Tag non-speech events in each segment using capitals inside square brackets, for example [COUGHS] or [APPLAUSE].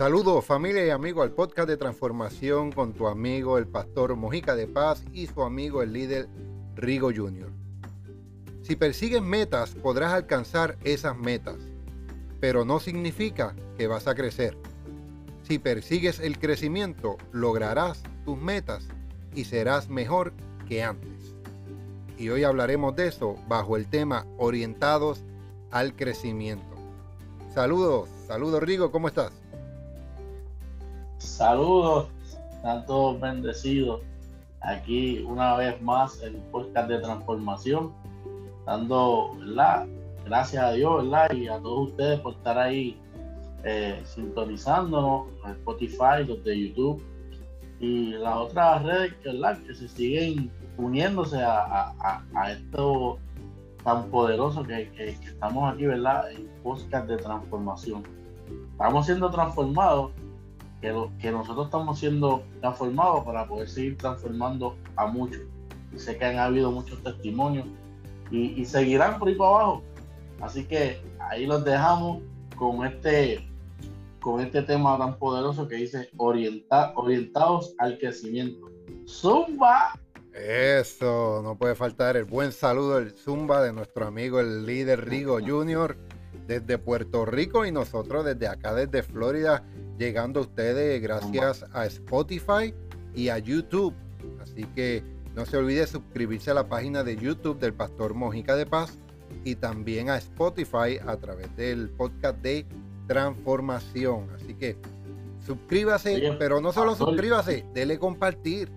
Saludos familia y amigos al podcast de transformación con tu amigo el pastor Mojica de Paz y su amigo el líder Rigo Jr. Si persigues metas podrás alcanzar esas metas, pero no significa que vas a crecer. Si persigues el crecimiento lograrás tus metas y serás mejor que antes. Y hoy hablaremos de eso bajo el tema orientados al crecimiento. Saludos, saludos Rigo, ¿cómo estás? Saludos, están todos bendecidos. Aquí una vez más el podcast de transformación, dando ¿verdad? gracias a Dios ¿verdad? y a todos ustedes por estar ahí eh, sintonizándonos, a Spotify, los de YouTube y las otras redes ¿verdad? que se siguen uniéndose a, esto tan poderoso que, que, estamos aquí, ¿verdad? En podcast de transformación. Estamos siendo transformados, que, nosotros estamos siendo transformados para poder seguir transformando a muchos. Sé que han habido muchos testimonios y, seguirán por ahí para abajo. Así que ahí los dejamos con este con este tema tan poderoso que dice orienta, orientados al crecimiento. Zumba. Eso, no puede faltar el buen saludo del Zumba de nuestro amigo el líder Rigo Jr. desde Puerto Rico y nosotros desde acá, desde Florida, llegando a ustedes gracias a Spotify y a YouTube. Así que no se olvide suscribirse a la página de YouTube del Pastor Mojica de Paz y también a Spotify a través del podcast de transformación. Así que suscríbase, pero no solo suscríbase, dele compartir.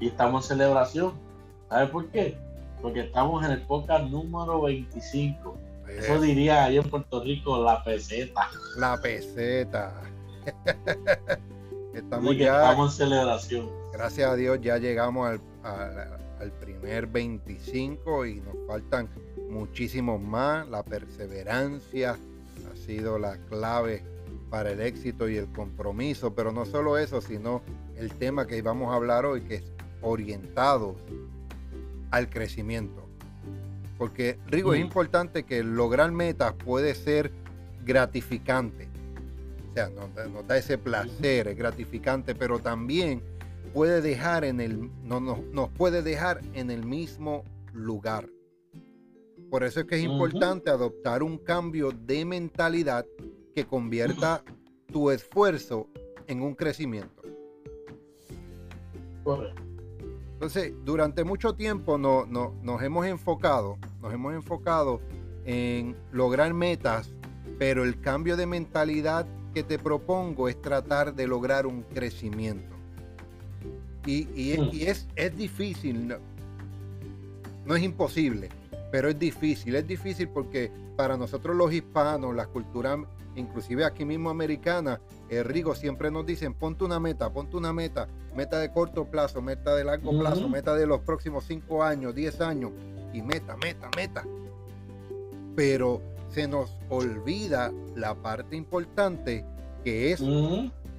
Y estamos en celebración. ¿Sabe por qué? Porque estamos en el podcast número 25. Eso diría ahí en Puerto Rico la peseta. La peseta. [LAUGHS] estamos ya. Estamos en celebración. Gracias a Dios ya llegamos al, al primer 25 y nos faltan muchísimos más. La perseverancia ha sido la clave para el éxito y el compromiso, pero no solo eso, sino el tema que vamos a hablar hoy, que es orientado al crecimiento. Porque, Rigo, es importante que lograr metas puede ser gratificante. O sea, nos, da ese placer, es gratificante, pero también puede dejar en el, no, nos puede dejar en el mismo lugar. Por eso es que es importante adoptar un cambio de mentalidad que convierta [CLEARS THROAT] tu esfuerzo en un crecimiento. Entonces, durante mucho tiempo no, nos hemos enfocado, nos hemos enfocado en lograr metas, pero el cambio de mentalidad que te propongo es tratar de lograr un crecimiento. Y, mm. es, es, difícil, no es imposible, pero es difícil, es difícil porque para nosotros los hispanos, la cultura, inclusive aquí mismo americana, el Rigo siempre nos dicen, ponte una meta, ponte una meta, meta de corto plazo, meta de largo plazo, meta de los próximos 5 años, 10 años, y meta, meta, meta. Pero se nos olvida la parte importante que es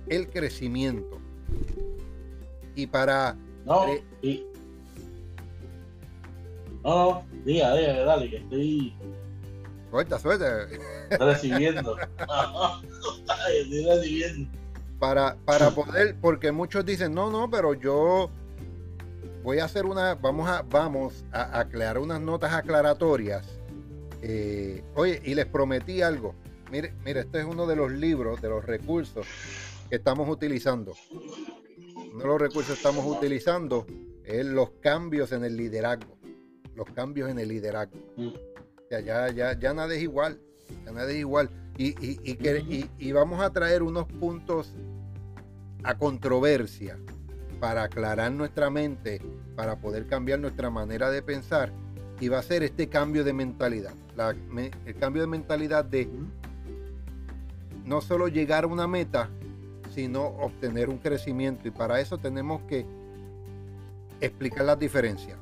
el crecimiento. Y para... No, no, diga, diga, dale, que estoy. Suelta, suelta. Estoy recibiendo. Para, para poder, porque muchos dicen, no, no, pero yo voy a hacer una, vamos a, vamos a aclarar unas notas aclaratorias. Eh, oye, y les prometí algo. Mire, mire, este es uno de los libros, de los recursos que estamos utilizando. Uno de los recursos que estamos utilizando es los cambios en el liderazgo los cambios en el liderazgo. Mm. Ya, ya, ya nada es igual, ya nada es igual. Y, y, y, y, vamos a traer unos puntos a controversia para aclarar nuestra mente, para poder cambiar nuestra manera de pensar. Y va a ser este cambio de mentalidad. el cambio de mentalidad de no solo llegar a una meta, sino obtener un crecimiento. Y para eso tenemos que explicar las diferencias.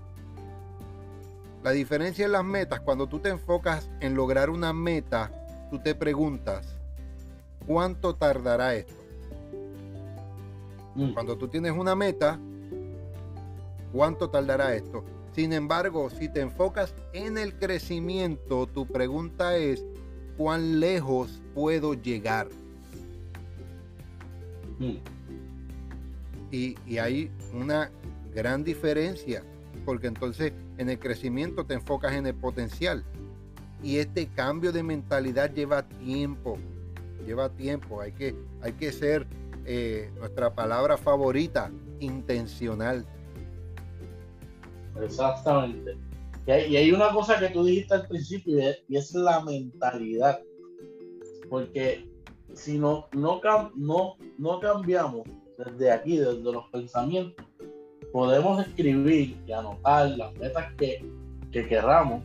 La diferencia en las metas, cuando tú te enfocas en lograr una meta, tú te preguntas, ¿cuánto tardará esto? Mm. Cuando tú tienes una meta, ¿cuánto tardará esto? Sin embargo, si te enfocas en el crecimiento, tu pregunta es, ¿cuán lejos puedo llegar? Mm. Y, y hay una gran diferencia, porque entonces en el crecimiento te enfocas en el potencial. Y este cambio de mentalidad lleva tiempo, lleva tiempo. Hay que, hay que ser eh, nuestra palabra favorita, intencional. Exactamente. Y hay, una cosa que tú dijiste al principio y es, la mentalidad. Porque si no, no, no, no cambiamos desde aquí, desde los pensamientos, podemos escribir y anotar las metas que, que querramos,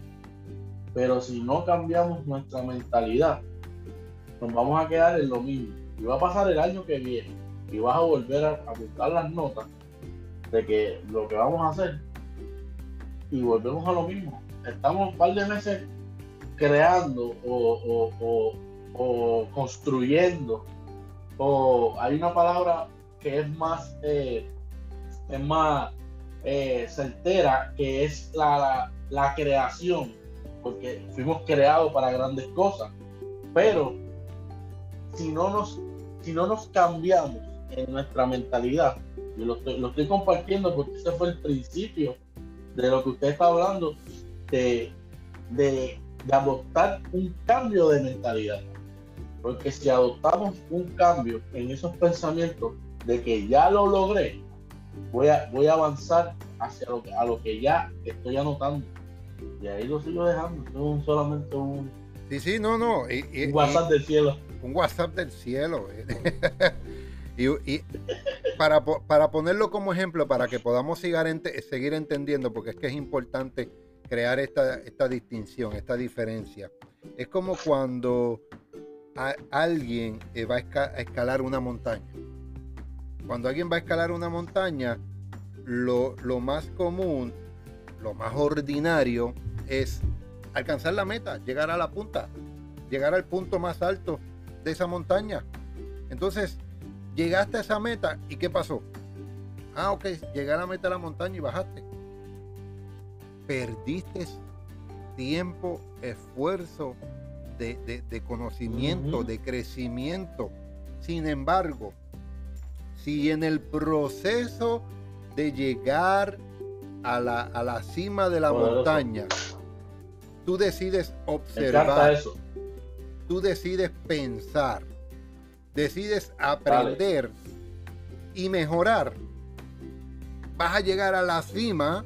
pero si no cambiamos nuestra mentalidad, nos vamos a quedar en lo mismo. Y va a pasar el año que viene y vas a volver a, a buscar las notas de que lo que vamos a hacer y volvemos a lo mismo. Estamos un par de meses creando o, construyendo o hay una palabra que es más eh, es más eh, certera que es la, la, creación porque fuimos creados para grandes cosas pero si no nos si no nos cambiamos en nuestra mentalidad y lo lo estoy compartiendo porque ese fue el principio de lo que usted está hablando, de, de, adoptar un cambio de mentalidad. Porque si adoptamos un cambio en esos pensamientos de que ya lo logré, voy a, voy a avanzar hacia lo que, a lo que ya estoy anotando. Y ahí lo sigo dejando. Es solamente un. Sí, sí, no, no. un WhatsApp del cielo. Un WhatsApp del cielo. Eh. [LAUGHS] Y, para, para, ponerlo como ejemplo, para que podamos seguir entendiendo, porque es que es importante crear esta, esta distinción, esta diferencia. Es como cuando alguien eh, va a, escalar una montaña. Cuando alguien va a escalar una montaña, lo, lo más común, lo más ordinario es alcanzar la meta, llegar a la punta, llegar al punto más alto de esa montaña. Entonces, Llegaste a esa meta y ¿qué pasó? Ah, ok, llegaste a la meta de la montaña y bajaste. Perdiste tiempo, esfuerzo de, conocimiento, de crecimiento. Sin embargo, si en el proceso de llegar a la, a la cima de la montaña, tú decides observar, tú decides pensar, decides aprender y mejorar, vas a llegar a la cima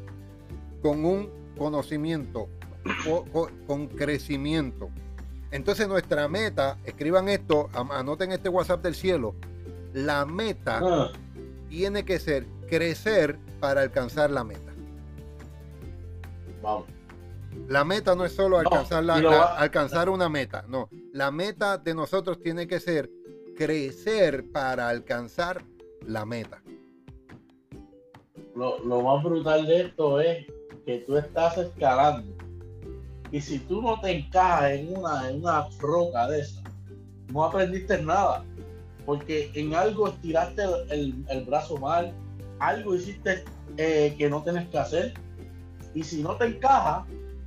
con un conocimiento, con, crecimiento. Entonces nuestra meta, escriban esto, anoten este WhatsApp del cielo, la meta ah. tiene que ser crecer para alcanzar la meta. Vamos. La meta no es solo alcanzar, alcanzar una meta, no. La meta de nosotros tiene que ser crecer para alcanzar la meta. Lo, más brutal de esto es que tú estás escalando y si tú no te encajas en una, en una roca de esa, no aprendiste nada. Porque en algo estiraste el, brazo mal, algo hiciste eh, que no tienes que hacer. Y si no te encaja,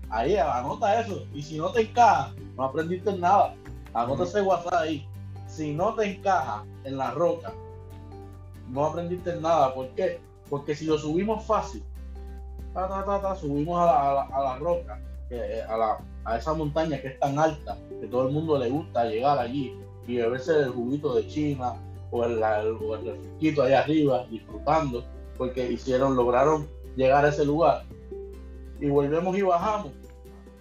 ahí anota eso. Y si no te encaja, no aprendiste nada. Anota ese WhatsApp ahí si no te encaja en la roca, no aprendiste nada. ¿Por qué? Porque si lo subimos fácil, subimos a la, roca, eh, a, esa montaña que es tan alta, que todo el mundo le gusta llegar allí y beberse el juguito de China o el, el, allá arriba, disfrutando, porque hicieron, lograron llegar a ese lugar. Y volvemos y bajamos.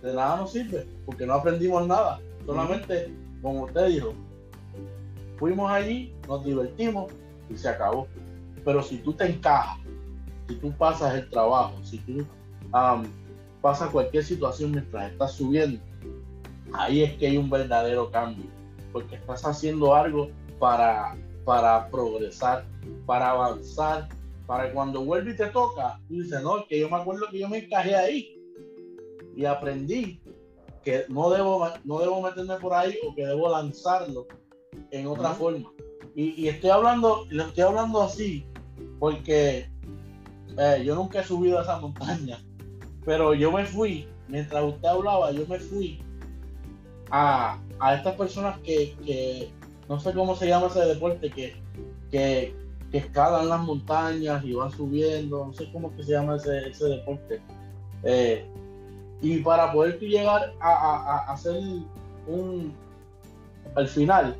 De nada nos sirve, porque no aprendimos nada. Solamente, como usted dijo, fuimos allí, nos divertimos y se acabó. Pero si tú te encajas, si tú pasas el trabajo, si tú pasas cualquier situación mientras estás subiendo, ahí es que hay un verdadero cambio, porque estás haciendo algo para, para progresar, para avanzar, para cuando vuelve y te toca, tú dices, no, que yo me acuerdo que yo me encajé ahí y aprendí que no debo, no debo meterme por ahí o que debo lanzarlo en otra forma. Y, estoy hablando, lo estoy hablando así, porque eh, yo nunca he subido a esa montaña, pero yo me fui, mientras usted hablaba, yo me fui a, a estas personas que, que, no sé cómo se llama ese deporte, que, que, escalan las montañas y van subiendo, no sé cómo que se llama ese, ese deporte. Eh, y para poder llegar a, hacer un, al final,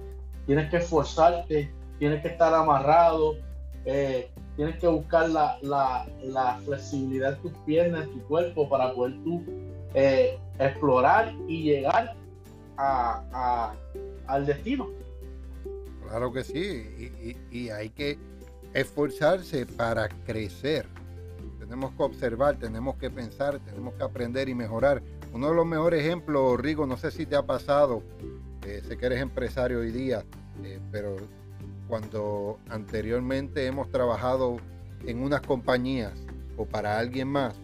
tienes que esforzarte, tienes que estar amarrado, eh, tienes que buscar la, la, flexibilidad de tus piernas, de tu cuerpo, para poder tú eh, explorar y llegar al destino. Claro que sí, y, hay que esforzarse para crecer. Tenemos que observar, tenemos que pensar, tenemos que aprender y mejorar. Uno de los mejores ejemplos, Rigo, no sé si te ha pasado, eh, sé que eres empresario hoy día, eh, pero cuando anteriormente hemos trabajado en unas compañías o para alguien más,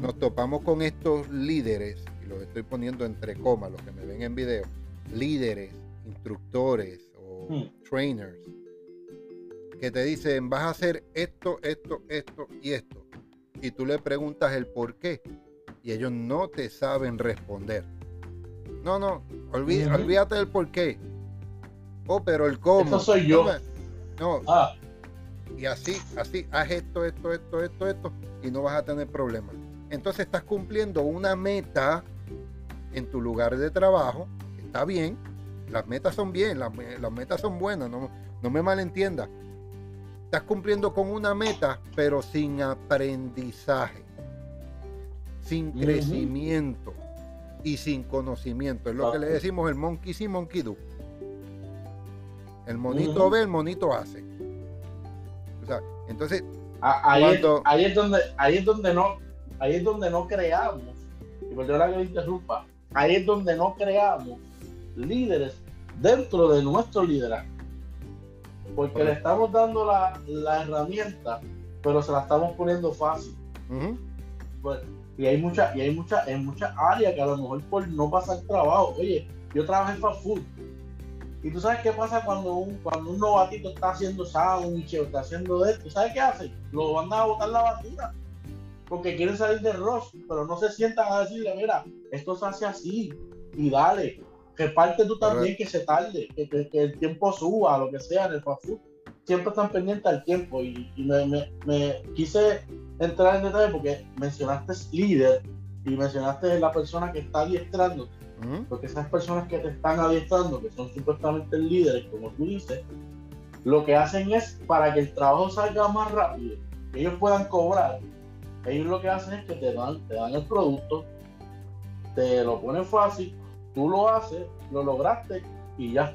nos topamos con estos líderes, y los estoy poniendo entre comas, los que me ven en video, líderes, instructores o hmm. trainers, que te dicen, vas a hacer esto, esto, esto y esto. Y tú le preguntas el por qué. Y ellos no te saben responder. No, no, olvídate del por qué. Oh, pero el cómo. Eso soy yo. No. Ah. Y así, así, haz esto, esto, esto, esto, esto, y no vas a tener problemas. Entonces estás cumpliendo una meta en tu lugar de trabajo, está bien, las metas son bien, las, metas son buenas, no, no me malentiendas. Estás cumpliendo con una meta, pero sin aprendizaje, sin crecimiento y sin conocimiento. Es lo que le decimos el monkey sí, monkey do. El monito ve, el monito hace. O sea, entonces, ahí, ahí, es donde, ahí es donde no, ahí es donde no creamos, y perdona que me interrumpa, ahí es donde no creamos líderes dentro de nuestro liderazgo. Porque le estamos dando la, herramienta, pero se la estamos poniendo fácil. Pues, y hay muchas, y hay muchas, en muchas áreas que a lo mejor por no pasar trabajo, oye, yo trabajo en fast food, y tú sabes qué pasa cuando un, cuando un novatito está haciendo sándwich o está haciendo esto. ¿Sabes qué hacen? Lo mandan a botar la basura. Porque quieren salir de rush, pero no se sientan a decirle, mira, esto se hace así. Y dale. Reparte tú también que se tarde, que, que, el tiempo suba, lo que sea en el fast food. Siempre están pendientes al tiempo. Y, me, me, me, quise entrar en detalle porque mencionaste líder y mencionaste la persona que está adiestrando porque esas personas que te están adiestrando, que son supuestamente líderes, como tú dices, lo que hacen es para que el trabajo salga más rápido, que ellos puedan cobrar. Ellos lo que hacen es que te dan, te dan el producto, te lo ponen fácil, tú lo haces, lo lograste y ya.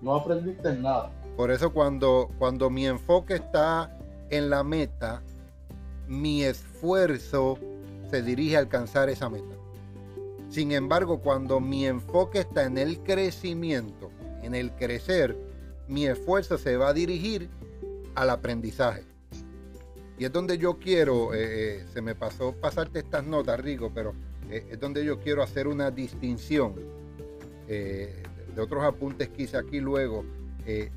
No aprendiste nada. Por eso cuando, cuando mi enfoque está en la meta, mi esfuerzo se dirige a alcanzar esa meta. Sin embargo, cuando mi enfoque está en el crecimiento, en el crecer, mi esfuerzo se va a dirigir al aprendizaje. Y es donde yo quiero, eh, eh, se me pasó pasarte estas notas, Rico, pero eh, es donde yo quiero hacer una distinción de otros apuntes que hice aquí luego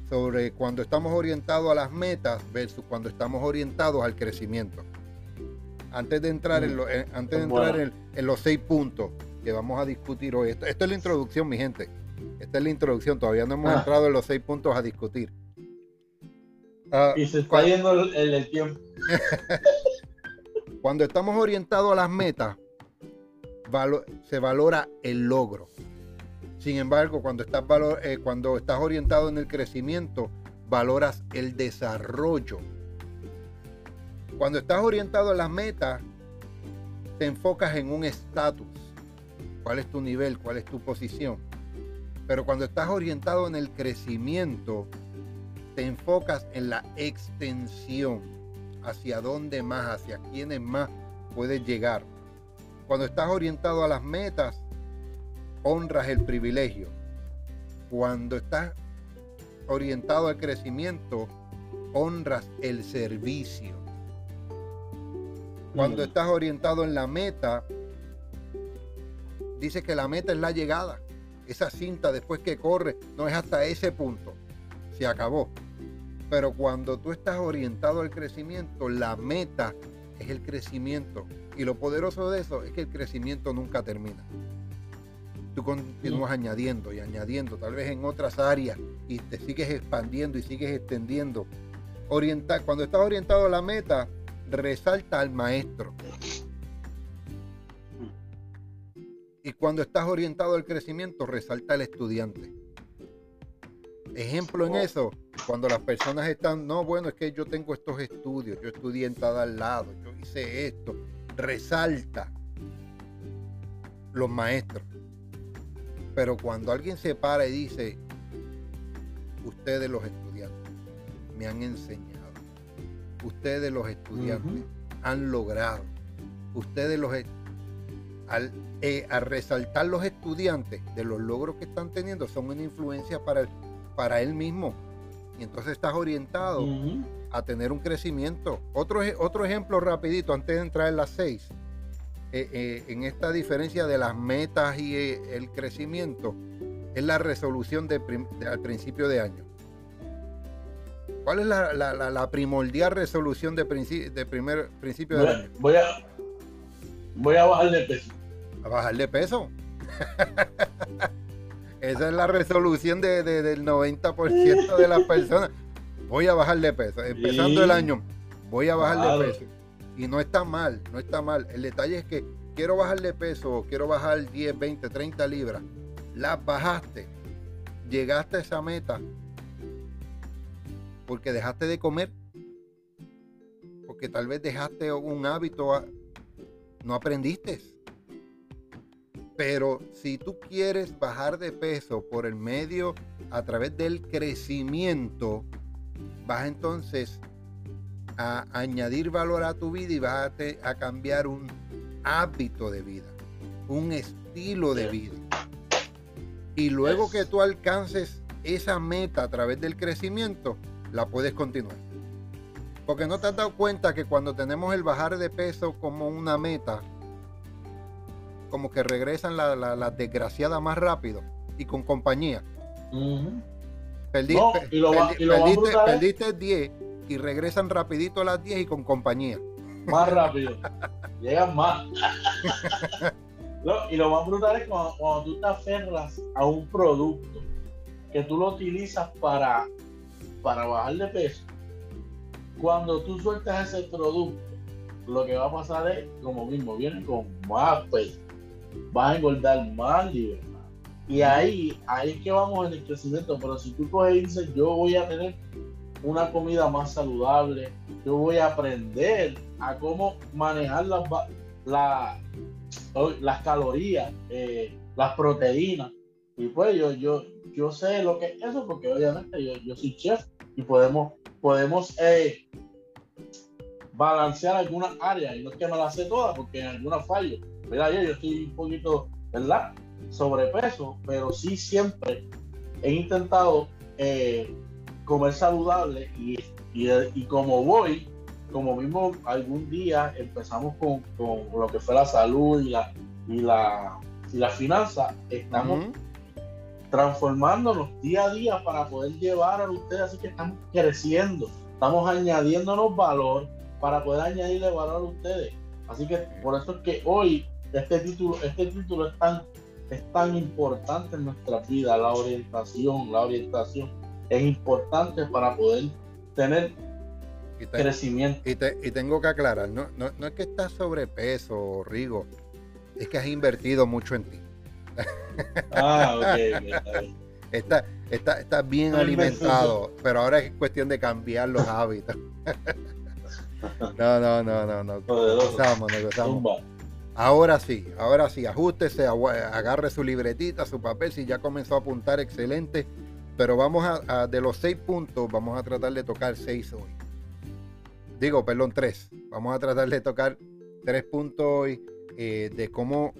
sobre cuando estamos orientados a las metas versus cuando estamos orientados al crecimiento. Antes de entrar, en, antes de entrar en los seis puntos, que vamos a discutir hoy. Esto, es la introducción, mi gente. Esta es la introducción. Todavía no hemos ah. entrado en los seis puntos a discutir. Ah, y se está yendo el, tiempo. [LAUGHS] cuando estamos orientados a las metas, se valora el logro. Sin embargo, cuando estás, eh, cuando estás orientado en el crecimiento, valoras el desarrollo. Cuando estás orientado a las metas, te enfocas en un estatus cuál es tu nivel, cuál es tu posición. Pero cuando estás orientado en el crecimiento, te enfocas en la extensión, hacia dónde más, hacia quiénes más puedes llegar. Cuando estás orientado a las metas, honras el privilegio. Cuando estás orientado al crecimiento, honras el servicio. Cuando mm. estás orientado en la meta, dice que la meta es la llegada. Esa cinta después que corre no es hasta ese punto. Se acabó. Pero cuando tú estás orientado al crecimiento, la meta es el crecimiento. Y lo poderoso de eso es que el crecimiento nunca termina. tú continúas añadiendo y añadiendo, tal vez en otras áreas, y te sigues expandiendo y sigues extendiendo. Orienta, cuando estás orientado a la meta, resalta al maestro. Y cuando estás orientado al crecimiento, resalta al estudiante. Ejemplo en eso, cuando las personas están, no, bueno, es que yo tengo estos estudios, yo estudié en tal lado, yo hice esto, resalta los maestros. Pero cuando alguien se para y dice, ustedes los estudiantes me han enseñado, ustedes los estudiantes han logrado, ustedes los al, eh, resaltar los estudiantes de los logros que están teniendo son una influencia para, para él mismo. Y entonces estás orientado a tener un crecimiento. Otro, otro ejemplo rapidito antes de entrar en las seis eh, eh, en esta diferencia de las metas y eh, el crecimiento es la resolución de, al principio de año. ¿Cuál es la, primordial resolución de, de primer principio de año? Voy a, voy a bajar de peso. ¿A bajar de peso? [LAUGHS] Esa es la resolución de, del 90% de las personas. Voy a bajar de peso. Empezando el año, voy a bajar de peso. Y no está mal, no está mal. El detalle es que quiero bajar de peso, quiero bajar 10, 20, 30 libras. Las bajaste. Llegaste a esa meta porque dejaste de comer. Porque tal vez dejaste un hábito, no aprendiste. Pero si tú quieres bajar de peso por el medio, a través del crecimiento, vas entonces a añadir valor a tu vida y vas a, cambiar un hábito de vida, un estilo de vida. Y luego que tú alcances esa meta a través del crecimiento, la puedes continuar. Porque no te has dado cuenta que cuando tenemos el bajar de peso como una meta, como que regresan las la, desgraciadas más rápido y con compañía. Perdiste 10 y regresan rapidito a las 10 y con compañía. Más rápido. Llegan más. [LAUGHS] y lo más brutal es cuando, tú te aferras a un producto que tú lo utilizas para, para bajar de peso. Cuando tú sueltas ese producto, lo que va a pasar es, como mismo, viene con más peso. Vas a engordar más libertad. Y ahí, ahí es que vamos en el crecimiento. Pero si tú coges y dices, yo voy a tener una comida más saludable, yo voy a aprender a cómo manejar las, las calorías, eh, las proteínas. Y pues yo, yo, yo sé lo que es eso porque obviamente yo, yo soy chef y podemos, podemos eh, balancear algunas áreas. Y no es que me las sé todas porque en algunas fallo. Mira, yo, yo estoy un poquito, ¿verdad? Sobrepeso, pero sí siempre he intentado eh, comer saludable y, y, como voy, como mismo algún día empezamos con, lo que fue la salud y la, y la, y la finanza, estamos transformándonos día a día para poder llevar a ustedes, así que estamos creciendo, estamos añadiéndonos valor para poder añadirle valor a ustedes. Así que por eso es que hoy este título, este título es tan, es tan importante en nuestra vida, la orientación, la orientación es importante para poder tener crecimiento. Y, tengo que aclarar, no, no, es que estás sobrepeso, Rigo, es que has invertido mucho en ti. Ah, ok, [LAUGHS] está, está, está, bien alimentado, pero ahora es cuestión de cambiar los [LAUGHS] hábitos. no, no, no, no, no. Gozamos, gozamos. Ahora sí, ahora sí, ajustese, agarre su libretita, su papel, si ya comenzó a apuntar, excelente pero vamos a, de los seis puntos, vamos a tratar de tocar seis hoy. Digo, perdón, tres. Vamos a tratar de tocar tres puntos hoy eh, de cómo,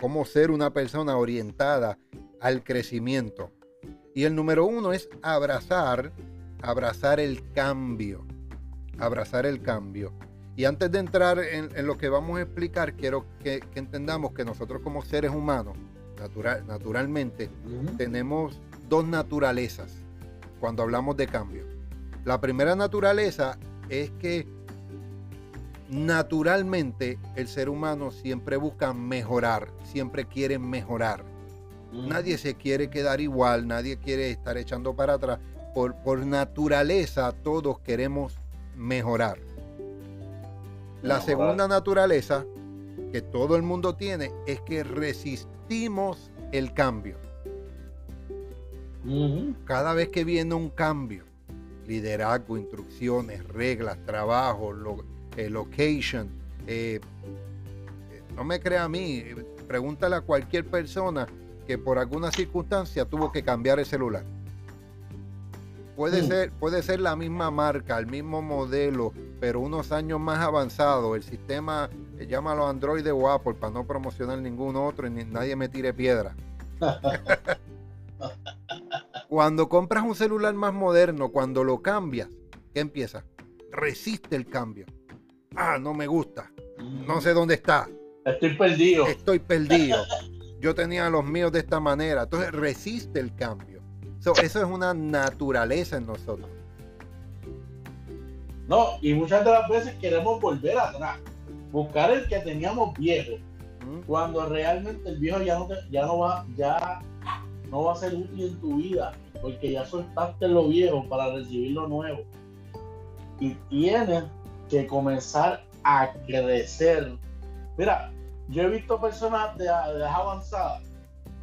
cómo ser una persona orientada al crecimiento. Y el número uno es abrazar, abrazar el cambio. Abrazar el cambio. Y antes de entrar en, lo que vamos a explicar, quiero que, entendamos que nosotros como seres humanos, natural, naturalmente, tenemos dos naturalezas cuando hablamos de cambio. La primera naturaleza es que naturalmente el ser humano siempre busca mejorar, siempre quiere mejorar. Nadie se quiere quedar igual, nadie quiere estar echando para atrás. Por, por naturaleza todos queremos mejorar. La segunda naturaleza que todo el mundo tiene es que resistimos el cambio. Cada vez que viene un cambio, liderazgo, instrucciones, reglas, trabajo, eh, location, eh, no me crea a mí, pregúntale a cualquier persona que por alguna circunstancia tuvo que cambiar el celular. Puede, ser, puede ser la misma marca, el mismo modelo, pero unos años más avanzado. El sistema, eh, llámalo Android o Apple para no promocionar ningún otro y ni, nadie me tire piedra. [LAUGHS] cuando compras un celular más moderno, cuando lo cambias, ¿qué empieza? Resiste el cambio. Ah, no me gusta. No sé dónde está. Estoy perdido. Estoy perdido. Yo tenía los míos de esta manera. Entonces resiste el cambio. eso es una naturaleza en nosotros. No, y muchas de las veces queremos volver atrás. Buscar el que teníamos viejo. Cuando realmente el viejo ya no, ya no va, ya no va a ser útil en tu vida. Porque ya soltaste lo viejo para recibir lo nuevo. Y tienes que comenzar a crecer. Mira, yo he visto personas de, edad avanzada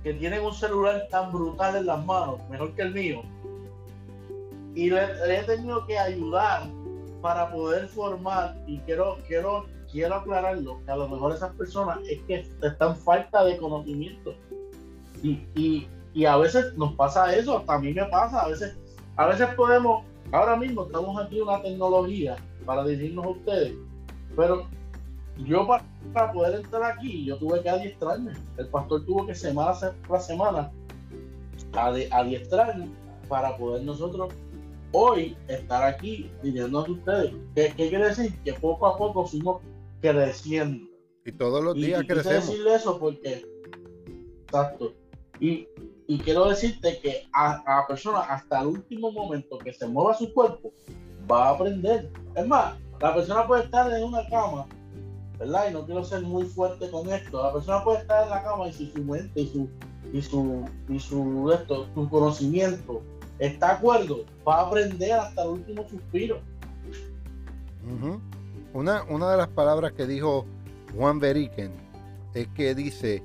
que tienen un celular tan brutal en las manos, mejor que el mío, y le, he tenido que ayudar para poder formar, y quiero, quiero, quiero aclararlo, que a lo mejor esas personas es que están falta de conocimiento. Y, y, y a veces nos pasa eso, mí me pasa, a veces, a veces podemos, ahora mismo estamos aquí una tecnología para decirnos a ustedes, pero yo para, poder entrar aquí, yo tuve que adiestrarme. El pastor tuvo que semana tras semana adiestrarme para poder nosotros hoy estar aquí diciendo a ustedes. ¿Qué, quiere decir? Que poco a poco fuimos creciendo. Y todos los días crecemos. Quiero decirle eso porque, exacto. Y, quiero decirte que a, a la persona hasta el último momento que se mueva su cuerpo, va a aprender. Es más, la persona puede estar en una cama ¿verdad? Y no quiero ser muy fuerte con esto. La persona puede estar en la cama y si su mente y su y su y su esto, su conocimiento está acuerdo, va a aprender hasta el último suspiro. una, una de las palabras que dijo Juan Beriken es que dice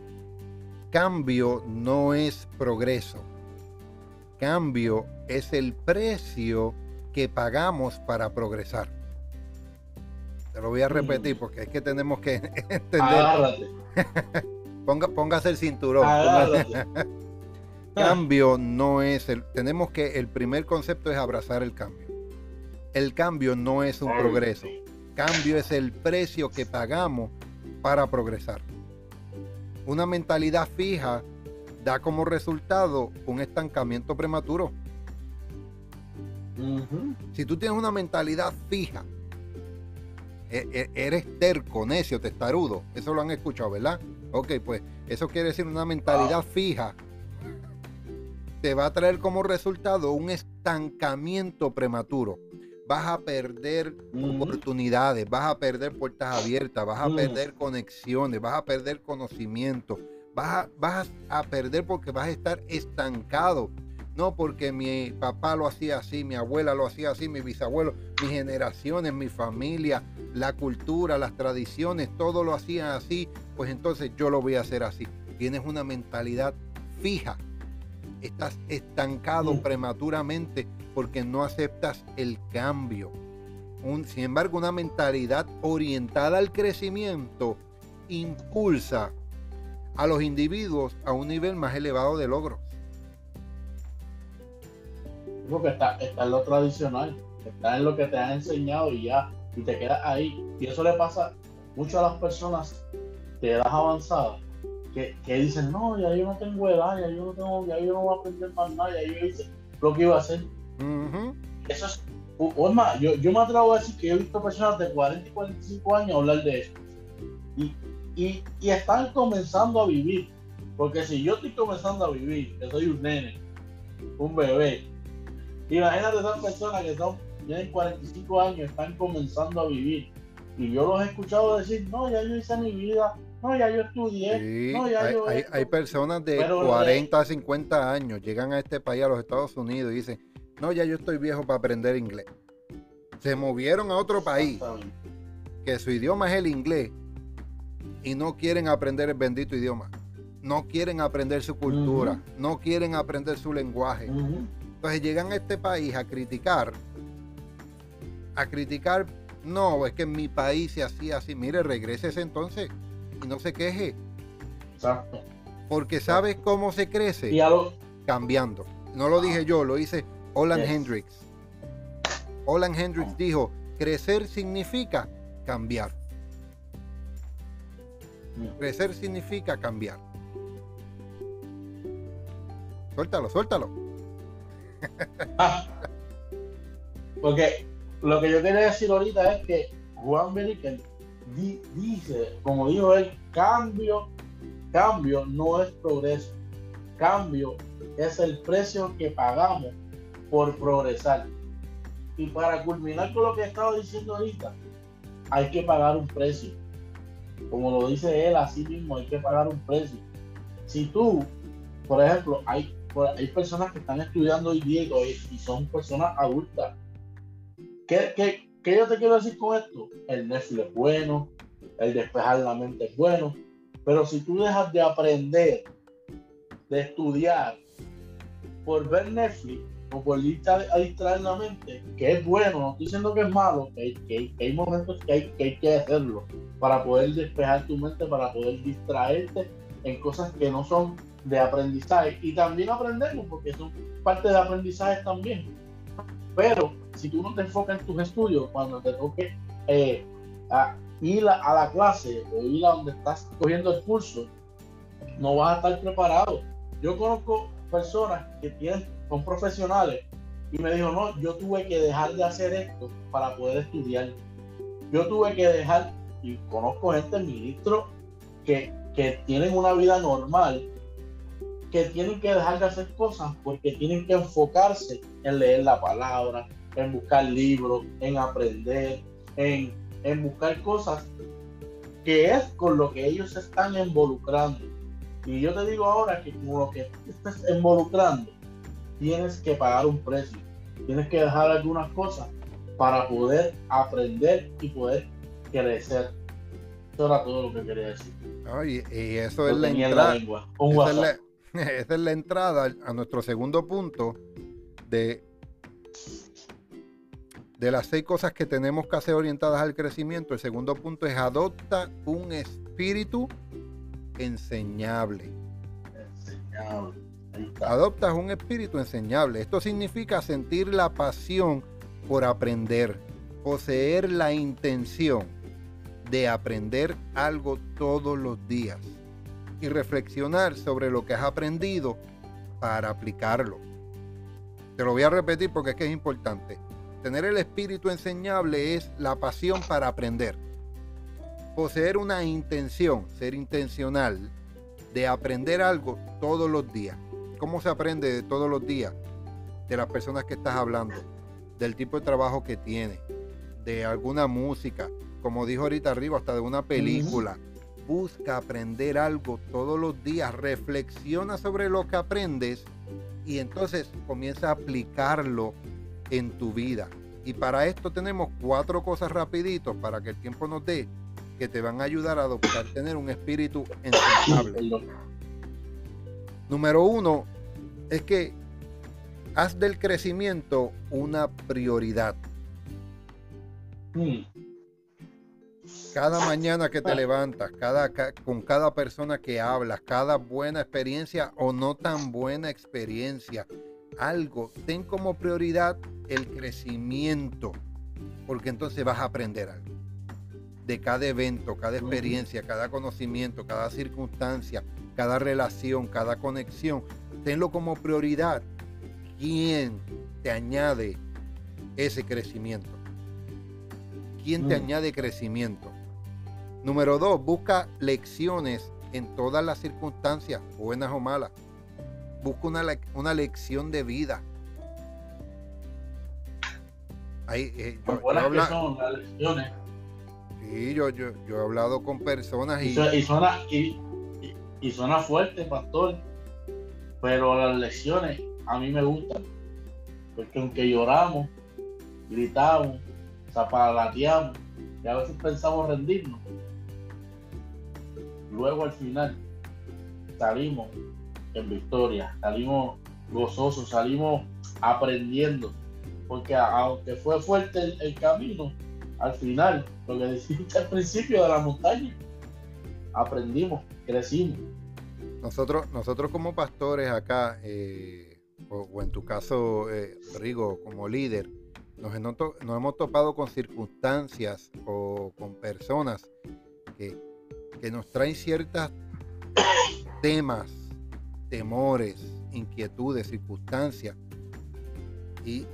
cambio no es progreso. Cambio es el precio que pagamos para progresar. Te lo voy a repetir porque es que tenemos que [LAUGHS] entender. [LAUGHS] Póngase el cinturón. [LAUGHS] cambio no es el. Tenemos que. El primer concepto es abrazar el cambio. El cambio no es un progreso. Cambio es el precio que pagamos para progresar. Una mentalidad fija da como resultado un estancamiento prematuro. Si tú tienes una mentalidad fija, e, e, eres terco, necio, testarudo. Eso lo han escuchado, ¿verdad? Ok, pues eso quiere decir una mentalidad fija. Te va a traer como resultado un estancamiento prematuro. Vas a perder oportunidades, vas a perder puertas abiertas, vas a perder conexiones, vas a perder conocimiento, vas vas a perder porque vas a estar estancado no porque mi papá lo hacía así, mi abuela lo hacía así, mi bisabuelo, mis generaciones, mi familia, la cultura, las tradiciones, todo lo hacían así, pues entonces yo lo voy a hacer así. Tienes una mentalidad fija, estás estancado prematuramente porque no aceptas el cambio. sin embargo, una mentalidad orientada al crecimiento impulsa a los individuos a un nivel más elevado de logros porque está, está en lo tradicional, está en lo que te han enseñado y ya, y te quedas ahí. Y eso le pasa mucho a las personas de edad avanzada que, que, dicen, no, ya yo no tengo edad, ya yo no tengo, ya yo no voy a aprender más nada, ya yo hice lo que iba a hacer. Eso es, o, más, yo, yo me atrevo a decir que he visto personas de 40 y 45 años hablar de eso. Y, y, y están comenzando a vivir. Porque si yo estoy comenzando a vivir, que soy un nene, un bebé, Imagínate esas personas que son, tienen 45 años, están comenzando a vivir. Y yo los he escuchado decir, no, ya yo hice mi vida, no, ya yo estudié. no, ya hay, yo hay, personas de 40 a 50 años, llegan a este país, a los Estados Unidos, y dicen, no, ya yo estoy viejo para aprender inglés. Se movieron a otro país, que su idioma es el inglés, y no quieren aprender el bendito idioma. No quieren aprender su cultura, no quieren aprender su lenguaje. Entonces llegan a este país a criticar, a criticar, no, es que en mi país se hacía así. Mire, regreses entonces y no se queje. Exacto. Porque sabes cómo se crece. Cambiando. No lo dije yo, lo dice Olan Hendrix. Olan Hendrix dijo, crecer significa cambiar. Crecer significa cambiar. Suéltalo, suéltalo. [LAUGHS] Ah. porque lo que yo quería decir ahorita es que Juan Beliken dice, como dijo él, cambio, cambio no es progreso. Cambio es el precio que pagamos por progresar. Y para culminar con lo que estaba diciendo ahorita, hay que pagar un precio. Como lo dice él, así mismo hay que pagar un precio. Si tú, por ejemplo, hay, hay personas que están estudiando hoy día y son personas adultas. ¿Qué, qué, ¿Qué yo te quiero decir con esto? El Netflix es bueno, el despejar la mente es bueno, pero si tú dejas de aprender, de estudiar, por ver Netflix, por ir a, distraer la mente, que es bueno, no estoy diciendo que es malo, que hay, momentos que hay, que hay que hacerlo para poder despejar tu mente, para poder distraerte en cosas que no son de aprendizaje y también aprendemos porque son parte de aprendizaje también. Pero si tú no te enfocas en tus estudios, cuando te toque eh, ir a, la clase o ir a donde estás cogiendo el curso, no vas a estar preparado. Yo conozco personas que tienen son profesionales. Y me dijo, no, yo tuve que dejar de hacer esto para poder estudiar. Yo tuve que dejar, y conozco gente, ministros, que, que tienen una vida normal, que tienen que dejar de hacer cosas porque tienen que enfocarse en leer la palabra, en buscar libros, en aprender, en, en buscar cosas que es con lo que ellos se están involucrando. Y yo te digo ahora que con lo que estás involucrando, tienes que pagar un precio, tienes que dejar algunas cosas para poder aprender y poder crecer. Eso era todo lo que quería decir. y, eso es la entrada. [LAUGHS] esa es la entrada a nuestro segundo punto de, de las seis cosas que tenemos que hacer orientadas al crecimiento. El segundo punto es adopta un espíritu enseñable. Enseñable. Adoptas un espíritu enseñable. Esto significa sentir la pasión por aprender, poseer la intención de aprender algo todos los días y reflexionar sobre lo que has aprendido para aplicarlo. Te lo voy a repetir porque es que es importante. Tener el espíritu enseñable es la pasión para aprender. Poseer una intención, ser intencional, de aprender algo todos los días cómo se aprende todos los días de las personas que estás hablando, del tipo de trabajo que tiene, de alguna música, como dijo ahorita arriba, hasta de una película. Busca aprender algo todos los días, reflexiona sobre lo que aprendes y entonces comienza a aplicarlo en tu vida. Y para esto tenemos cuatro cosas rapiditos para que el tiempo nos dé que te van a ayudar a adoptar, tener un espíritu enseñable. Número uno, es que haz del crecimiento una prioridad. Cada mañana que te levantas, cada, con cada persona que hablas, cada buena experiencia o no tan buena experiencia, algo, ten como prioridad el crecimiento, porque entonces vas a aprender algo. De cada evento, cada experiencia, cada conocimiento, cada circunstancia, cada relación, cada conexión, tenlo como prioridad. ¿Quién te añade ese crecimiento? ¿Quién te mm. añade crecimiento? Número dos, busca lecciones en todas las circunstancias, buenas o malas. Busca una, una lección de vida. Ahí, eh, buenas son las lecciones. Sí, yo, yo, yo he hablado con personas y... Y, suena, y, y, suena fuerte, pastor, pero las lecciones a mí me gustan, porque aunque lloramos, gritamos, zapalateamos, y a veces pensamos rendirnos, luego al final salimos en victoria, salimos gozosos, salimos aprendiendo, porque aunque fue fuerte el, camino, al final, lo que [LAUGHS] dijiste al principio de la montaña, aprendimos, crecimos. Nosotros, nosotros como pastores acá, eh, o, en tu caso, eh, Rigo, como líder, nos, hemos topado con circunstancias o con personas que, que nos traen ciertos [COUGHS] temas, temores, inquietudes, circunstancias. Y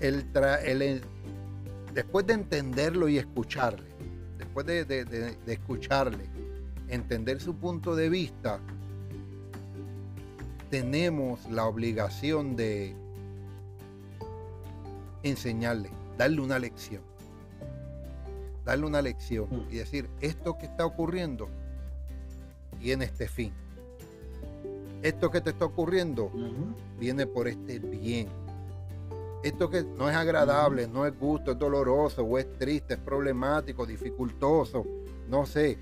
el, el, después de entenderlo y escucharle, después de, escucharle, entender su punto de vista, tenemos la obligación de enseñarle, darle una lección. Darle una lección y decir, esto que está ocurriendo tiene este fin esto que te está ocurriendo viene por este bien. Esto que no es agradable, no es gusto, es doloroso, o es triste, es problemático, dificultoso, no sé,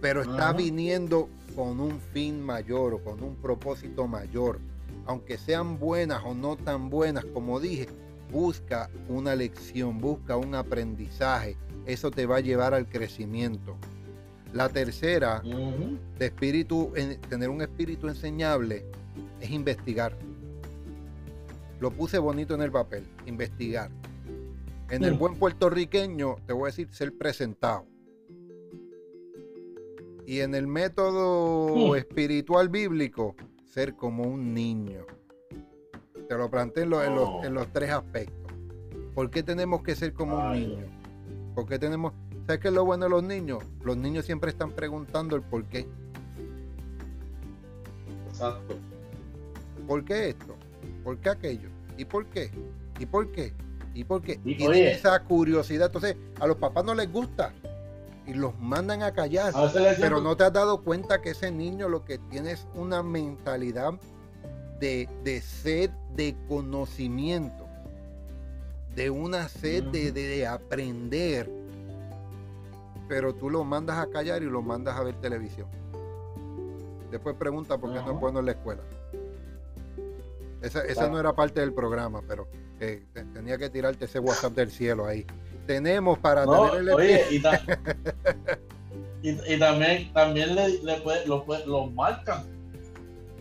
pero está viniendo con un fin mayor o con un propósito mayor. Aunque sean buenas o no tan buenas, como dije, busca una lección, busca un aprendizaje. Eso te va a llevar al crecimiento. La tercera, de espíritu, tener un espíritu enseñable, es investigar. Lo puse bonito en el papel, investigar. En el mm. buen puertorriqueño, te voy a decir, ser presentado. Y en el método mm. espiritual bíblico, ser como un niño. Te lo planteé en, los, oh. en los, tres aspectos. ¿Por qué tenemos que ser como un niño? ¿Por qué tenemos ¿Sabes qué es lo bueno de los niños? Los niños siempre están preguntando el por qué. Exacto. ¿Por qué esto? ¿Por qué aquello? ¿Y por qué? ¿Y por qué? ¿Y por qué? Y, esa curiosidad. Entonces, a los papás no les gusta y los mandan a callar. pero no te has dado cuenta que ese niño lo que tiene es una mentalidad de, sed de conocimiento, de una sed de, de aprender pero tú lo mandas a callar y lo mandas a ver televisión. Después pregunta por qué no es bueno en la escuela. Esa, no era parte del programa, pero eh, tenía que tirarte ese WhatsApp del cielo ahí. Tenemos para tener el Oye, [LAUGHS] y, también, también le, los marcan.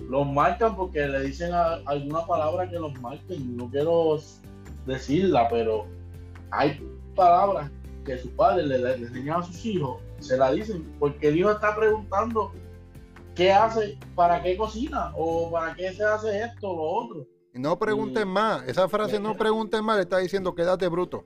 Los marcan porque le dicen alguna palabra que los marquen. No quiero decirla, pero hay palabras que su padre le, le enseñaba a sus hijos, se la dicen, porque el hijo está preguntando qué hace, para qué cocina, o para qué se hace esto o lo otro. No pregunten más, esa frase no pregunten más, le está diciendo quédate bruto.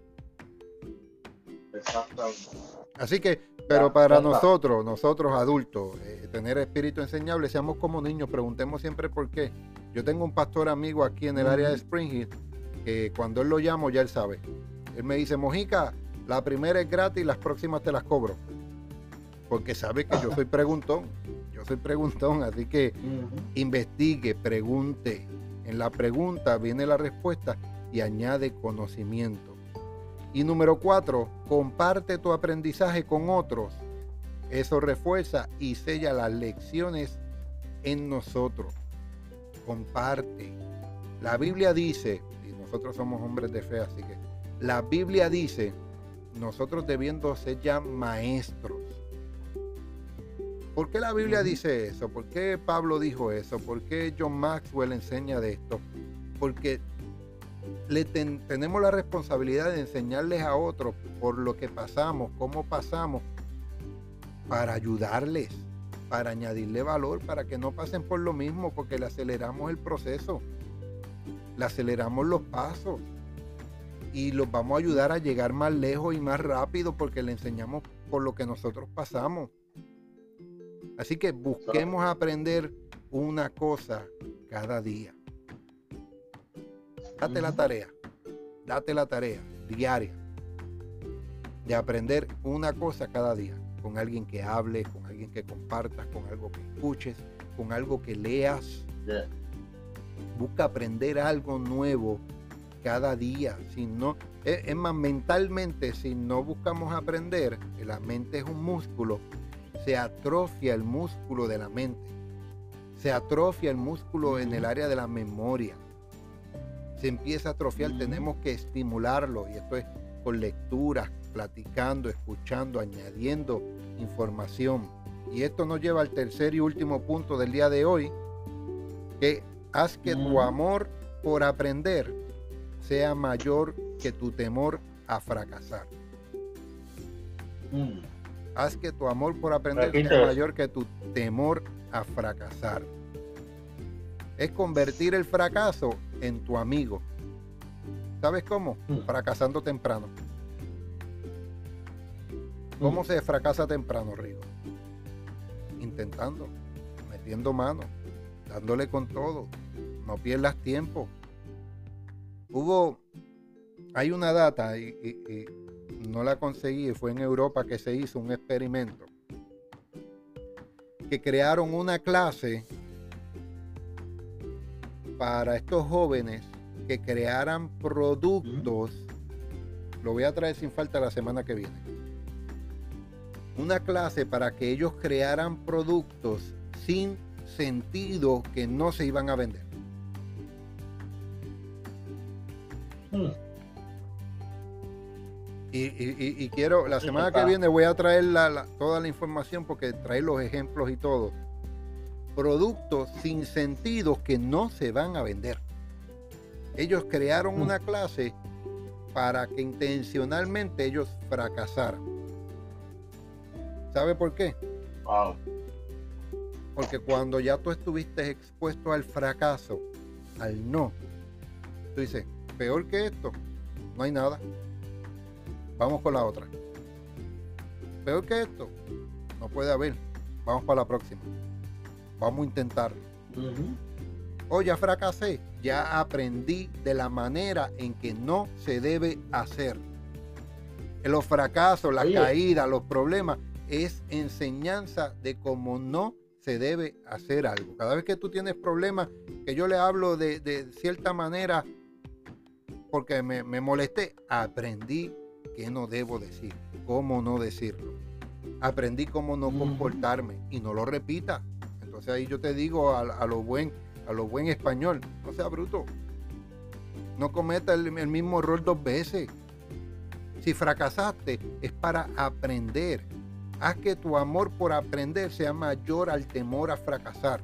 Exactamente. Así que, pero para nosotros, nosotros adultos, eh, tener espíritu enseñable, seamos como niños, preguntemos siempre por qué. Yo tengo un pastor amigo aquí en el área de Spring Hill, que cuando él lo llamo ya él sabe. Él me dice, Mojica, la primera es gratis, las próximas te las cobro. Porque sabe que yo soy preguntón. Yo soy preguntón, así que investigue, pregunte. En la pregunta viene la respuesta y añade conocimiento. Y número cuatro, comparte tu aprendizaje con otros. Eso refuerza y sella las lecciones en nosotros. Comparte. La Biblia dice, y nosotros somos hombres de fe, así que la Biblia dice nosotros debiendo ser ya maestros. ¿Por qué la Biblia dice eso? ¿Por qué Pablo dijo eso? ¿Por qué John Maxwell enseña de esto? Porque le tenemos la responsabilidad de enseñarles a otros por lo que pasamos, cómo pasamos, para ayudarles, para añadirle valor, para que no pasen por lo mismo, porque le aceleramos el proceso, le aceleramos los pasos y los vamos a ayudar a llegar más lejos y más rápido porque le enseñamos por lo que nosotros pasamos. Así que busquemos aprender una cosa cada día. Date la tarea, date la tarea diaria. de aprender una cosa cada día, con alguien que hable, con alguien que compartas, con algo que escuches, con algo que leas. Busca aprender algo nuevo cada día. Si no, es, más, mentalmente, si no buscamos aprender, que la mente es un músculo, se atrofia el músculo de la mente. Se atrofia el músculo en el área de la memoria. Se empieza a atrofiar, tenemos que estimularlo. Y esto es con lecturas, platicando, escuchando, añadiendo información. Y esto nos lleva al tercer y último punto del día de hoy, que haz que tu amor por aprender sea mayor que tu temor a fracasar. Mm. Haz que tu amor por aprender sea mayor que tu temor a fracasar. Es convertir el fracaso en tu amigo. ¿Sabes cómo? Mm. Fracasando temprano. ¿Cómo se fracasa temprano, Rigo? Intentando, metiendo mano, dándole con todo. No pierdas tiempo. Hubo, hay una data y, no la conseguí, fue en Europa que se hizo un experimento. Que crearon una clase para estos jóvenes que crearan productos. Lo voy a traer sin falta la semana que viene una clase para que ellos crearan productos sin sentido que no se iban a vender. Hmm. Y, quiero, la semana que viene voy a traer toda la información porque trae los ejemplos y todo. Productos sin sentido que no se van a vender. Ellos crearon una clase para que intencionalmente ellos fracasaran. ¿Sabe por qué? Porque cuando ya tú estuviste expuesto al fracaso, al no, tú dices, peor que esto, no hay nada. Vamos con la otra. Peor que esto, no puede haber. Vamos para la próxima. Vamos a intentar. O ya fracasé, ya aprendí de la manera en que no se debe hacer. Los fracasos, las caídas, los problemas, es enseñanza de cómo no se debe hacer algo. Cada vez que tú tienes problemas, que yo le hablo de, cierta manera porque me, molesté, aprendí que no debo decir, cómo no decirlo. Aprendí cómo no comportarme y no lo repita. Entonces ahí yo te digo a, lo buen a lo buen español, no sea bruto. No cometa el mismo error dos veces. Si fracasaste es para aprender Haz que tu amor por aprender sea mayor al temor a fracasar.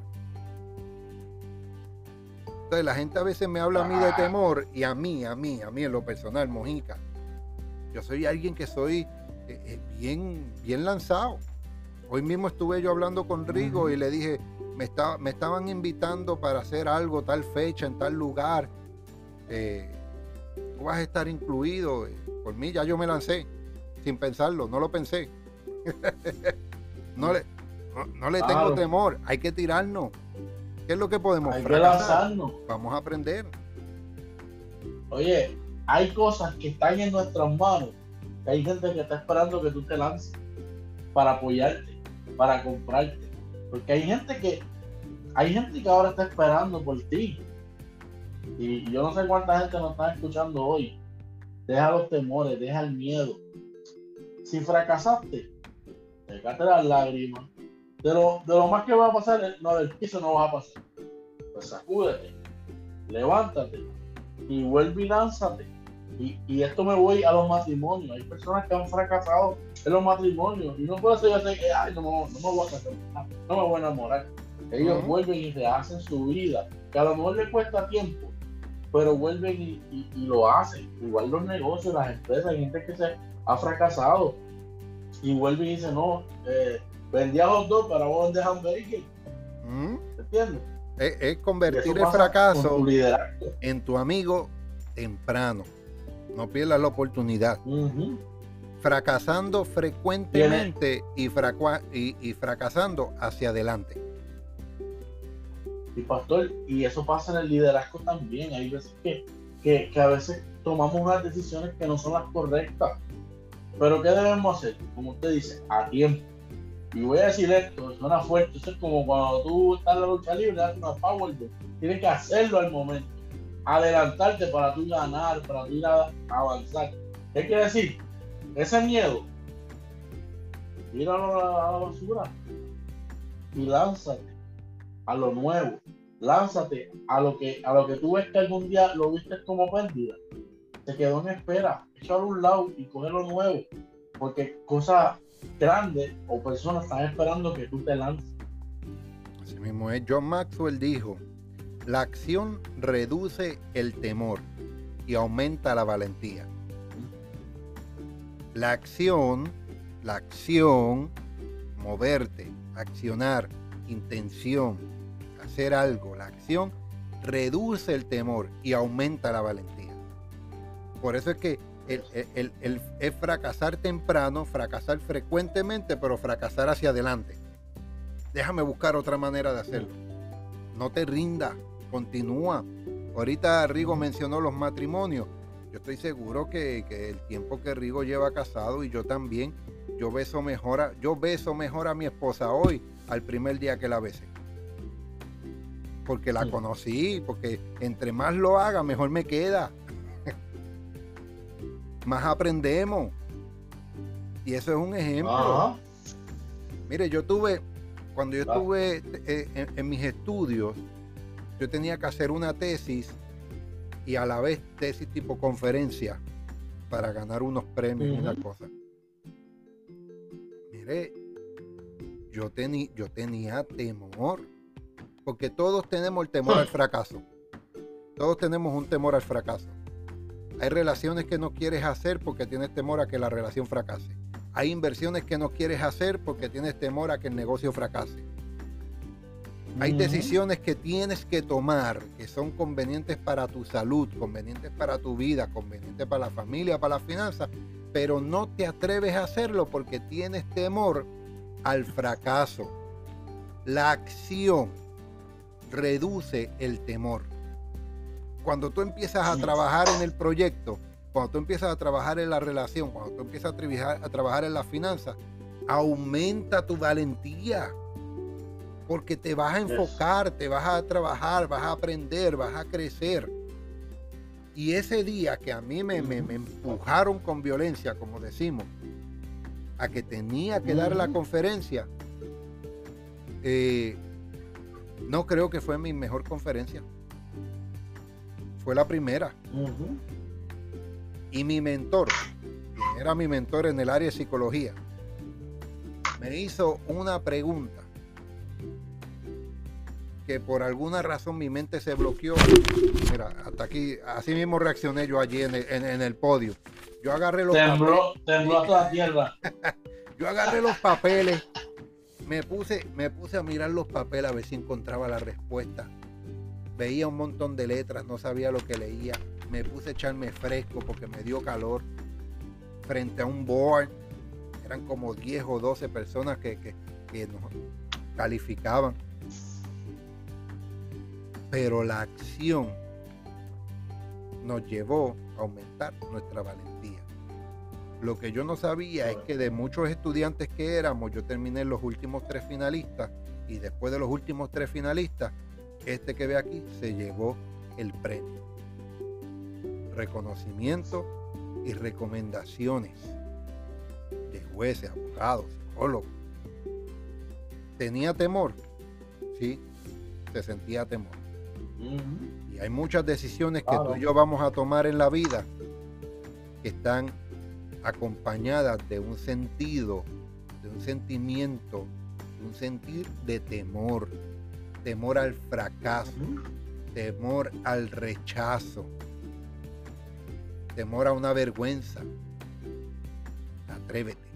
Entonces la gente a veces me habla a mí de ah. temor y a mí, a mí, a mí en lo personal, Mojica. Yo soy alguien que soy eh, eh, bien, bien lanzado. Hoy mismo estuve yo hablando con Rigo y le dije, me, me estaban invitando para hacer algo, tal fecha, en tal lugar. Eh, tú vas a estar incluido. Por mí ya yo me lancé, sin pensarlo, no lo pensé. [LAUGHS] no le, no, le tengo temor, hay que tirarnos. ¿Qué es lo que podemos hay. Vamos a aprender. Oye, hay cosas que están en nuestras manos. hay gente que está esperando que tú te lances para apoyarte, para comprarte. Porque hay gente que hay gente que ahora está esperando por ti. Y yo no sé cuánta gente nos está escuchando hoy. Deja los temores, deja el miedo. Si fracasaste, secate las lágrimas. De lo, de lo más que va a pasar, no, del piso no va a pasar. Pues sacúdete, levántate y vuelve y lánzate. Y, y, esto me voy a los matrimonios. Hay personas que han fracasado en los matrimonios y no puedo ser así, ay, no, no, me voy a casar, no me voy a enamorar. Ellos vuelven y rehacen su vida, que a lo mejor les cuesta tiempo, pero vuelven y, y, lo hacen. Igual los negocios, las empresas, hay gente que se ha fracasado y vuelve y dice, no, eh, vendía los dos para vos vender hamburgues. ¿Mm? ¿Entiendes? Es, convertir el fracaso en tu amigo temprano. No pierdas la oportunidad. Fracasando frecuentemente y, y, fracasando hacia adelante. Y pastor, y eso pasa en el liderazgo también. Hay veces que, que, que a veces tomamos unas decisiones que no son las correctas Pero ¿qué debemos hacer? Como usted dice, a tiempo. Y voy a decir esto, suena fuerte, eso es como cuando tú estás en la lucha libre, das una power, tienes que hacerlo al momento, adelantarte para tú ganar, para tú ir a avanzar. ¿Qué quiere decir? Ese miedo, míralo a la basura y lánzate a lo nuevo, lánzate a lo que a lo que tú ves que algún día lo viste como pérdida. Se quedó en espera, échalo a un lado y coge lo nuevo, porque cosas grandes o personas están esperando que tú te lances. Así mismo es. John Maxwell dijo, la acción reduce el temor y aumenta la valentía. La acción, la acción, moverte, accionar, intención, hacer algo, la acción reduce el temor y aumenta la valentía. Por eso es que el, es fracasar temprano, fracasar frecuentemente, pero fracasar hacia adelante. Déjame buscar otra manera de hacerlo. No te rinda, continúa. Ahorita Rigo mencionó los matrimonios. Yo estoy seguro que, el tiempo que Rigo lleva casado y yo también, yo beso mejor a, yo beso mejor a mi esposa hoy al primer día que la besé. Porque la conocí, porque entre más lo haga, mejor me queda más aprendemos. Y eso es un ejemplo. Mire, yo tuve, cuando yo estuve eh, en, mis estudios, yo tenía que hacer una tesis y a la vez tesis tipo conferencia para ganar unos premios y una cosa. Mire, yo, yo tenía temor, porque todos tenemos el temor al [LAUGHS] fracaso. Todos tenemos un temor al fracaso. Hay relaciones que no quieres hacer porque tienes temor a que la relación fracase. Hay inversiones que no quieres hacer porque tienes temor a que el negocio fracase. Hay decisiones que tienes que tomar que son convenientes para tu salud, convenientes para tu vida, convenientes para la familia, para las finanzas, pero no te atreves a hacerlo porque tienes temor al fracaso. La acción reduce el temor cuando tú empiezas a trabajar en el proyecto, cuando tú empiezas a trabajar en la relación, cuando tú empiezas a trabajar, a trabajar en las finanzas, aumenta tu valentía. Porque te vas a enfocar, te vas a trabajar, vas a aprender, vas a crecer. Y ese día que a mí me, empujaron con violencia, como decimos, a que tenía que dar la conferencia, eh, no creo que fue mi mejor conferencia. Fue la primera. Y mi mentor, era mi mentor en el área de psicología, me hizo una pregunta que por alguna razón mi mente se bloqueó. Mira, hasta aquí, así mismo reaccioné yo allí en el, podio. Yo agarré los tembló, Tembló toda tierra. [LAUGHS] yo agarré los papeles, me puse, me puse a mirar los papeles a ver si encontraba la respuesta veía un montón de letras, no sabía lo que leía. Me puse a echarme fresco porque me dio calor frente a un board. Eran como 10 o 12 personas que, nos calificaban. Pero la acción nos llevó a aumentar nuestra valentía. Lo que yo no sabía es que de muchos estudiantes que éramos, yo terminé los últimos tres finalistas y después de los últimos tres finalistas, este que ve aquí se llevó el premio. Reconocimiento y recomendaciones de jueces, abogados, psicólogos. ¿Tenía temor? Sí, se sentía temor. Y hay muchas decisiones que tú y yo vamos a tomar en la vida que están acompañadas de un sentido, de un sentimiento, de un sentir de temor temor al fracaso, temor al rechazo, temor a una vergüenza. Atrévete.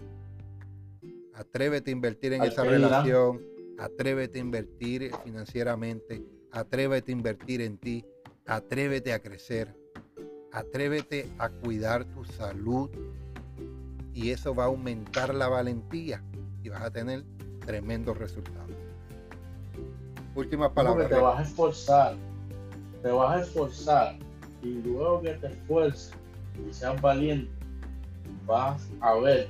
Atrévete a invertir en esa relación. Atrévete a invertir financieramente. Atrévete a invertir en ti. Atrévete a crecer. Atrévete a cuidar tu salud. Y eso va a aumentar la valentía y vas a tener tremendos resultados. Últimas palabras. te vas a esforzar, te vas a esforzar y luego que te esfuerces y seas valiente, vas a ver,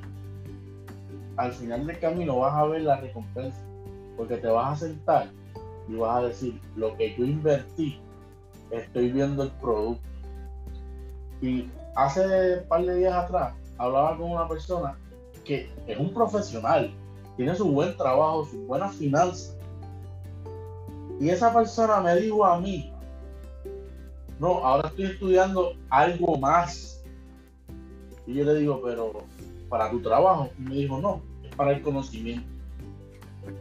al final del camino vas a ver la recompensa, porque te vas a sentar y vas a decir, lo que yo invertí, estoy viendo el producto. Y hace un par de días atrás hablaba con una persona que es un profesional, tiene su buen trabajo, sus buenas finanzas. Y esa persona me dijo a mí, no, ahora estoy estudiando algo más. Y yo le digo, pero para tu trabajo. Y me dijo, no, es para el conocimiento.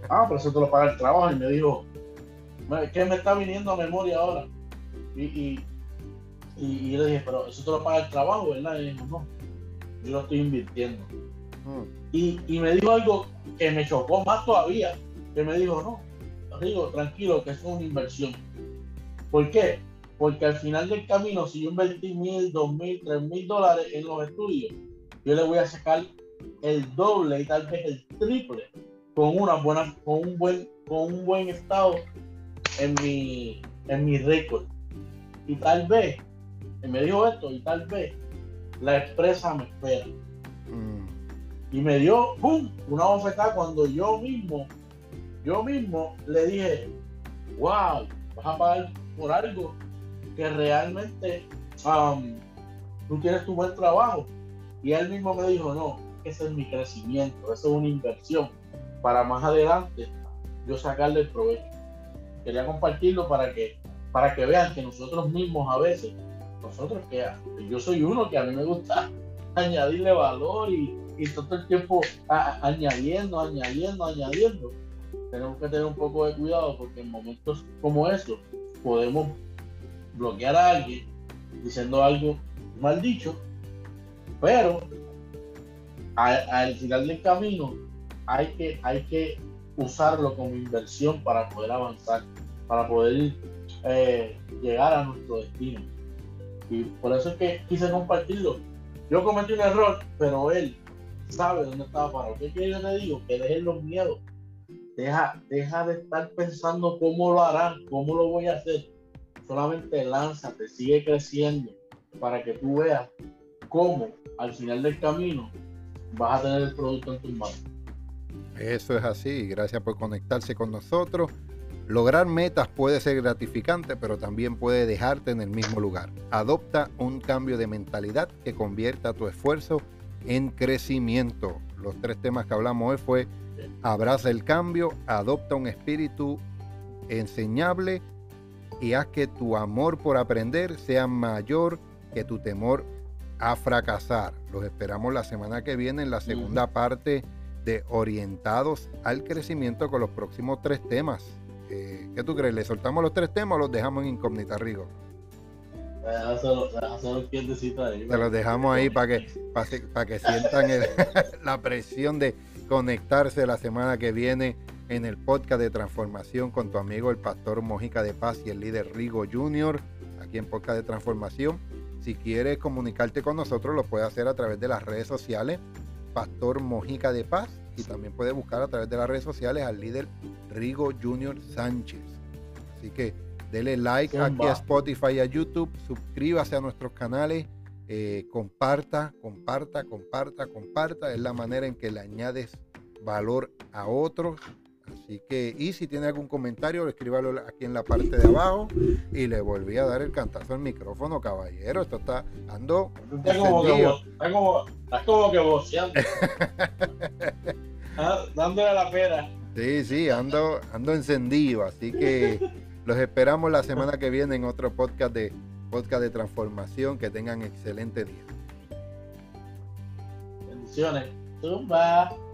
Ah, pero eso te lo paga el trabajo. Y me dijo, ¿qué me está viniendo a memoria ahora? Y, y, yo le dije, pero eso te lo paga el trabajo, ¿verdad? Y dijo, no, yo lo estoy invirtiendo. Hmm. Y, y, me dijo algo que me chocó más todavía, que me dijo, no, digo, tranquilo, que es una inversión. ¿Por qué? Porque al final del camino, si yo invertí mil, dos mil, tres mil dólares en los estudios, yo le voy a sacar el doble y tal vez el triple con una buena, con un buen, con un buen estado en mi, en mi récord. Y tal vez, me dijo esto, y tal vez la empresa me espera. Mm. Y me dio ¡pum! una oferta cuando yo mismo, yo mismo le dije, wow, vas a pagar por algo que realmente um, tú tienes tu buen trabajo. Y él mismo me dijo, no, ese es mi crecimiento, eso es una inversión para más adelante yo sacarle el provecho. Quería compartirlo para que, para que vean que nosotros mismos a veces, nosotros que yo soy uno que a mí me gusta [LAUGHS] añadirle valor y, y todo el tiempo añadiendo, añadiendo, añadiendo. Tenemos que tener un poco de cuidado porque en momentos como estos podemos bloquear a alguien diciendo algo mal dicho, pero al, final del camino hay que, hay que usarlo como inversión para poder avanzar, para poder eh, llegar a nuestro destino. Y por eso es que quise compartirlo. Yo cometí un error, pero él sabe dónde estaba parado. ¿Qué quiero yo te digo? Que dejen los miedos. Deja, deja de estar pensando cómo lo harán, cómo lo voy a hacer solamente lánzate, sigue creciendo para que tú veas cómo al final del camino vas a tener el producto en tus manos. Eso es así, gracias por conectarse con nosotros. Lograr metas puede ser gratificante, pero también puede dejarte en el mismo lugar. Adopta un cambio de mentalidad que convierta tu esfuerzo en crecimiento. Los tres temas que hablamos hoy fue abraza el cambio, adopta un espíritu enseñable y haz que tu amor por aprender sea mayor que tu temor a fracasar. Los esperamos la semana que viene en la segunda parte de Orientados al Crecimiento con los próximos tres temas. Eh, ¿Qué tú crees? ¿Le soltamos los tres temas o los dejamos en incógnita, Rigo? Se los dejamos ahí para que, para, que sientan [LAUGHS] la presión de conectarse la semana que viene en el podcast de transformación con tu amigo el pastor Mojica de Paz y el líder Rigo Junior, aquí en podcast de transformación. Si quieres comunicarte con nosotros, lo puedes hacer a través de las redes sociales, Pastor Mojica de Paz, y también puedes buscar a través de las redes sociales al líder Rigo Junior Sánchez. Así que dele like aquí a Spotify y a YouTube, suscríbase a nuestros canales, eh, comparta, comparta, comparta, comparta. Es la manera en que le añades valor a otros Así que, y si tiene algún comentario, escríbalo aquí en la parte de abajo. Y le volví a dar el cantazo al micrófono, caballero. Esto está ando. Está como que, está como, está como que boceando. [LAUGHS] Ah, dándole la pera. Sí, sí, ando, ando encendido. Así que los esperamos la semana que viene en otro podcast de podcast de transformación. Que tengan excelente día. Bendiciones. Zumba.